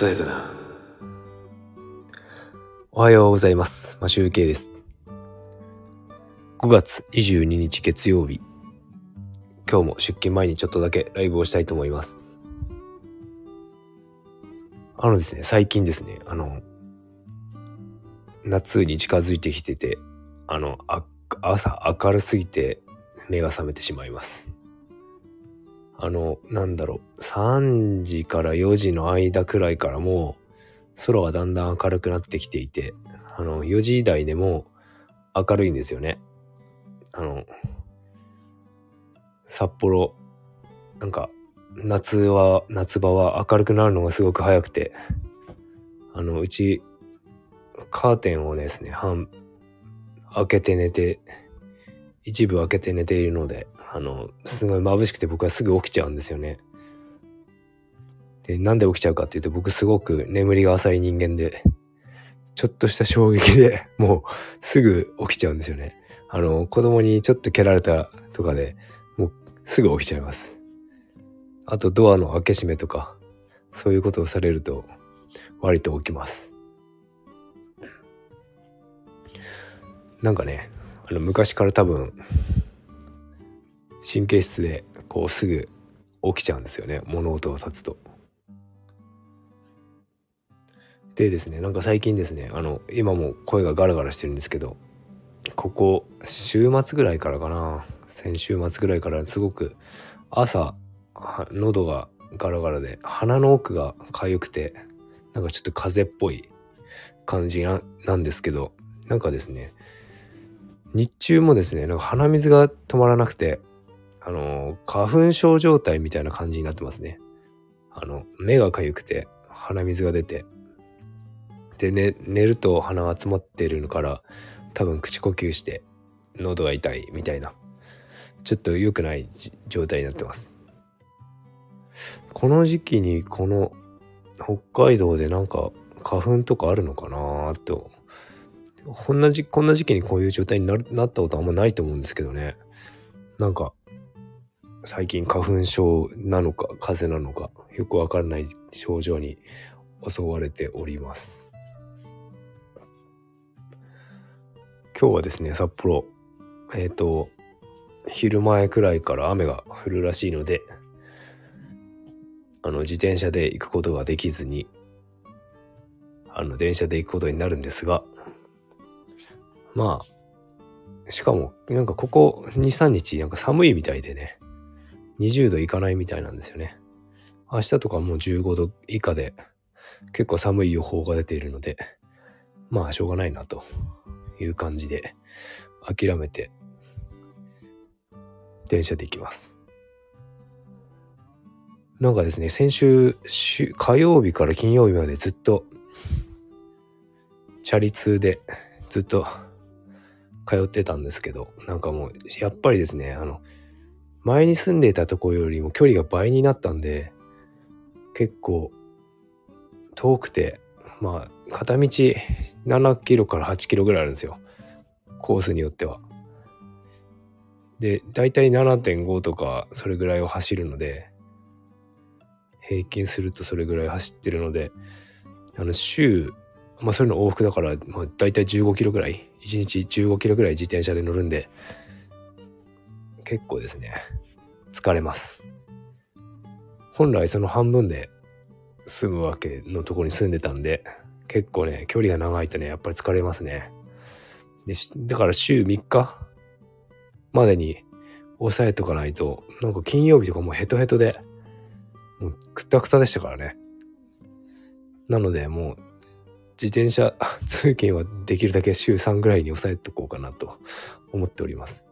例えだな。おはようございます。マシュウケイです。5月22日月曜日。今日も出勤前にちょっとだけライブをしたいと思います。あのですね、最近ですね、あの、夏に近づいてきてて、あの、あ朝明るすぎて目が覚めてしまいます。あの、なんだろう、3時から4時の間くらいからもう空がだんだん明るくなってきていて、あの、4時台でも明るいんですよね。あの、札幌、なんか、夏は、夏場は明るくなるのがすごく早くて、あの、うち、カーテンをですね、半、開けて寝て、一部開けて寝ているので、あの、すごい眩しくて僕はすぐ起きちゃうんですよね。で、なんで起きちゃうかっていうと僕すごく眠りが浅い人間で、ちょっとした衝撃で もうすぐ起きちゃうんですよね。あの、子供にちょっと蹴られたとかでもうすぐ起きちゃいます。あとドアの開け閉めとか、そういうことをされると割と起きます。なんかね、あの昔から多分神経質でこうすぐ起きちゃうんですよね物音が立つと。でですねなんか最近ですねあの今も声がガラガラしてるんですけどここ週末ぐらいからかな先週末ぐらいからすごく朝喉がガラガラで鼻の奥が痒くてなんかちょっと風邪っぽい感じななんですけどなんかですね日中もですねなんか鼻水が止まらなくてあの花粉症状態みたいな感じになってますね。あの目が痒くて鼻水が出て。で、ね、寝ると鼻が詰まってるから多分口呼吸して喉が痛いみたいなちょっと良くない状態になってます。この時期にこの北海道でなんか花粉とかあるのかなと。こんなじこんな時期にこういう状態にななったことあんまないと思うんですけどね。なんか最近花粉症なのか風邪なのかよくわからない症状に襲われております。今日はですね札幌えっ、と昼前くらいから雨が降るらしいのであの自転車で行くことができずにあの電車で行くことになるんですがまあしかもなんかここ23日なんか寒いみたいでね。20度いかないみたいなんですよね。明日とかもう15度以下で結構寒い予報が出ているのでまあしょうがないなという感じで諦めて電車で行きます。なんかですね先週火曜日から金曜日までずっとチャリ通でずっと通ってたんですけどなんかもうやっぱりですねあの前に住んでいたところよりも距離が倍になったんで結構遠くてまあ片道7キロから8キロぐらいあるんですよコースによっては。で大体7.5とかそれぐらいを走るので平均するとそれぐらい走ってるのであの週まあそれの往復だから、まあ、大体15キロぐらい1日15キロぐらい自転車で乗るんで結構ですね。疲れます。本来その半分で住むわけのところに住んでたんで結構ね距離が長いとねやっぱり疲れますね。でだから週3日までに抑えとかないとなんか金曜日とかもうヘトヘトでもうくたくたでしたからね。なのでもう自転車通勤はできるだけ週3ぐらいに抑えとこうかなと思っております。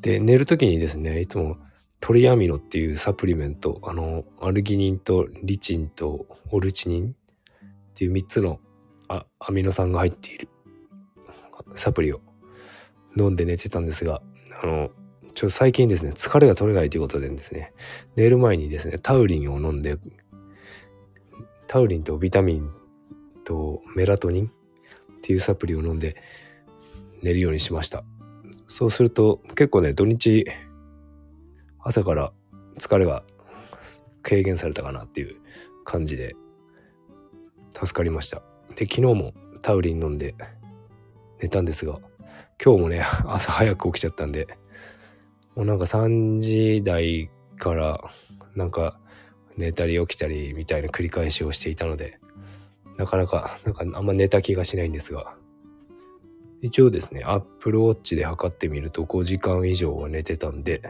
で寝る時にですねいつもトリアミノっていうサプリメントあのアルギニンとリチンとオルチニンっていう3つのあアミノ酸が入っているサプリを飲んで寝てたんですがあのちょっと最近ですね疲れが取れないということでですね寝る前にですねタウリンを飲んでタウリンとビタミンとメラトニンっていうサプリを飲んで寝るようにしました。そうすると結構ね土日朝から疲れが軽減されたかなっていう感じで助かりました。で昨日もタウリン飲んで寝たんですが今日もね 朝早く起きちゃったんでもうなんか3時台からなんか寝たり起きたりみたいな繰り返しをしていたのでなかなかなんかあんま寝た気がしないんですが一応ですね、Apple Watch で測ってみると5時間以上は寝てたんで、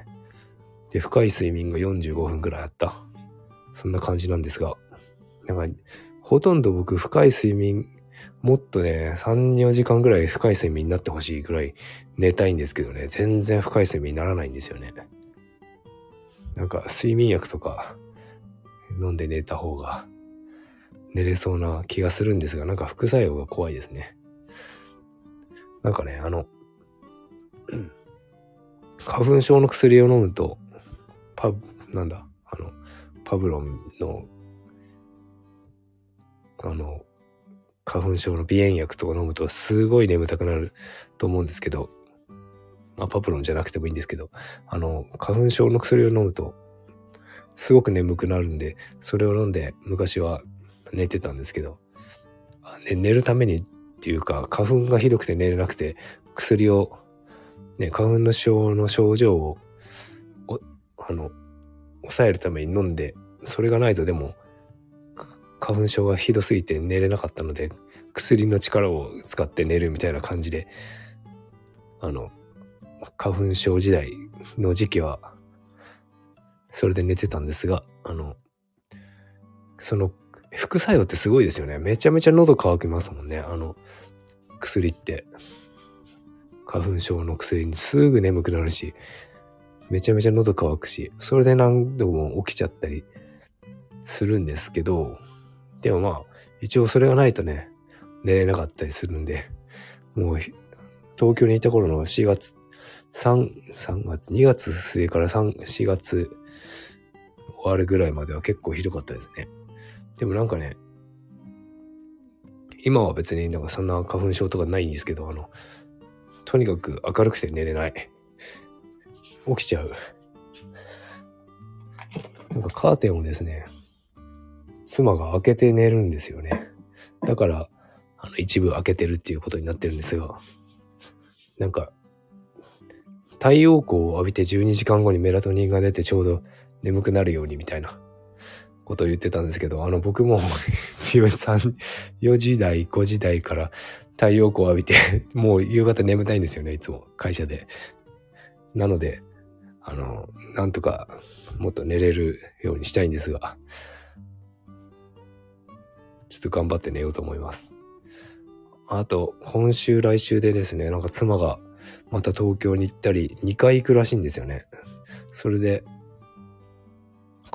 で、深い睡眠が45分ぐらいあった。そんな感じなんですが、なんか、ほとんど僕深い睡眠、もっとね、3、4時間ぐらい深い睡眠になってほしいぐらい寝たいんですけどね、全然深い睡眠にならないんですよね。なんか、睡眠薬とか飲んで寝た方が寝れそうな気がするんですが、なんか副作用が怖いですね。なんかね、あの、花粉症の薬を飲むと、パブ、なんだ、あの、パブロンの、あの、花粉症の鼻炎薬とか飲むとすごい眠たくなると思うんですけど、まあ、パブロンじゃなくてもいいんですけど、あの、花粉症の薬を飲むと、すごく眠くなるんで、それを飲んで昔は寝てたんですけど、ね、寝るためにっていうか、花粉がひどくて寝れなくて、薬を、ね、花粉の症の症状を、あの、抑えるために飲んで、それがないとでも、花粉症がひどすぎて寝れなかったので、薬の力を使って寝るみたいな感じで、あの、花粉症時代の時期は、それで寝てたんですが、あの、その副作用ってすごいですよね。めちゃめちゃ喉乾きますもんね。あの、薬って。花粉症の薬にすぐ眠くなるし、めちゃめちゃ喉乾くし、それで何度も起きちゃったりするんですけど、でもまあ、一応それがないとね、寝れなかったりするんで、もう、東京にいた頃の4月、3、3月、2月末から3、4月終わるぐらいまでは結構ひどかったですね。でもなんかね、今は別になんかそんな花粉症とかないんですけど、あの、とにかく明るくて寝れない。起きちゃう。なんかカーテンをですね、妻が開けて寝るんですよね。だから、あの、一部開けてるっていうことになってるんですが、なんか、太陽光を浴びて12時間後にメラトニンが出てちょうど眠くなるようにみたいなことを言ってたんですけど、あの僕も4時4時台、5時台から太陽光を浴びて、もう夕方眠たいんですよね、いつも会社で。なので、あの、なんとかもっと寝れるようにしたいんですが、ちょっと頑張って寝ようと思います。あと、今週来週でですね、なんか妻がまた東京に行ったり、2回行くらしいんですよね。それで、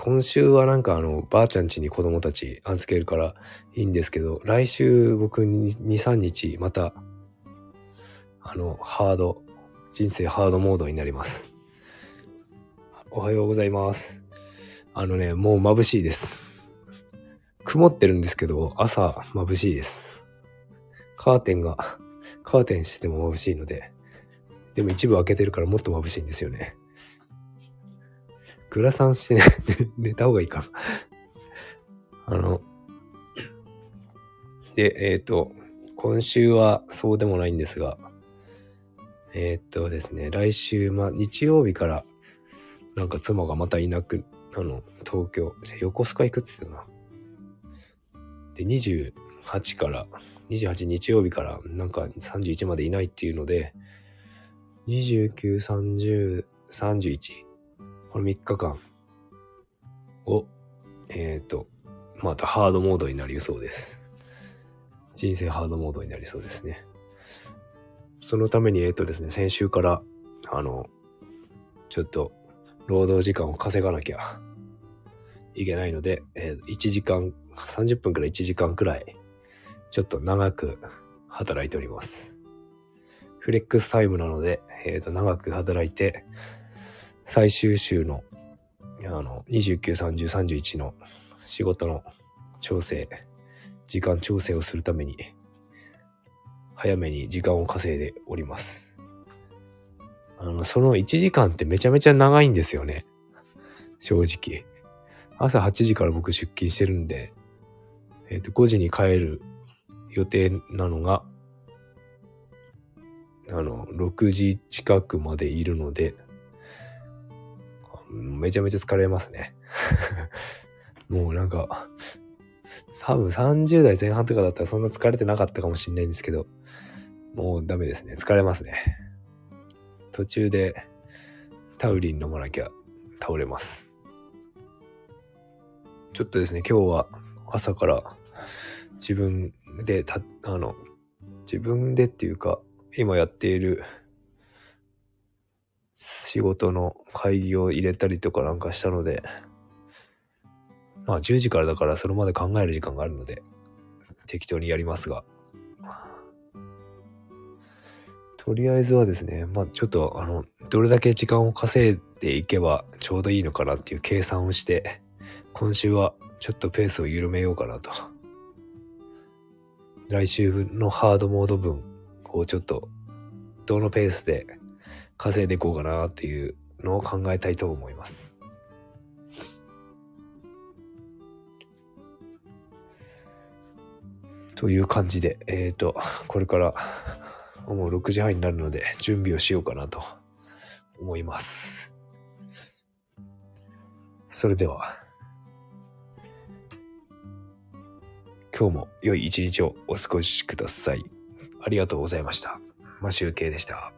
今週はなんかあの、ばあちゃん家に子供たち預けるからいいんですけど、来週僕2、3日また、あの、ハード、人生ハードモードになります。おはようございます。あのね、もう眩しいです。曇ってるんですけど、朝眩しいです。カーテンが、カーテンしてても眩しいので、でも一部開けてるからもっと眩しいんですよね。グラサンしてね 寝た方がいいかなあの、で、えっ、ー、と、今週はそうでもないんですが、えっ、ー、とですね、来週、ま、日曜日から、なんか妻がまたいなく、あの、東京、横須賀行くって言ってたな。で、28から、28日曜日から、なんか31までいないっていうので、29、30、31。この3日間を、えっ、ー、と、またハードモードになりそうです。人生ハードモードになりそうですね。そのために、えっ、ー、とですね、先週から、あの、ちょっと、労働時間を稼がなきゃいけないので、えー、1時間、30分から1時間くらい、ちょっと長く働いております。フレックスタイムなので、えっ、ー、と、長く働いて、最終週の、あの、29、30、31の仕事の調整、時間調整をするために、早めに時間を稼いでおります。あの、その1時間ってめちゃめちゃ長いんですよね。正直。朝8時から僕出勤してるんで、えっ、と、5時に帰る予定なのが、あの、6時近くまでいるので、めちゃめちゃ疲れますね。もうなんか、多分30代前半とかだったらそんな疲れてなかったかもしれないんですけど、もうダメですね。疲れますね。途中でタウリン飲まなきゃ倒れます。ちょっとですね、今日は朝から自分でた、あの、自分でっていうか、今やっている仕事の会議を入れたりとかなんかしたので、まあ10時からだからそれまで考える時間があるので、適当にやりますが。とりあえずはですね、まあちょっとあの、どれだけ時間を稼いでいけばちょうどいいのかなっていう計算をして、今週はちょっとペースを緩めようかなと。来週のハードモード分をちょっと、どのペースで稼いでいこうかなっていうのを考えたいと思います。という感じで、えっ、ー、と、これからもう6時半になるので準備をしようかなと思います。それでは、今日も良い一日をお過ごしください。ありがとうございました。マシュウケイでした。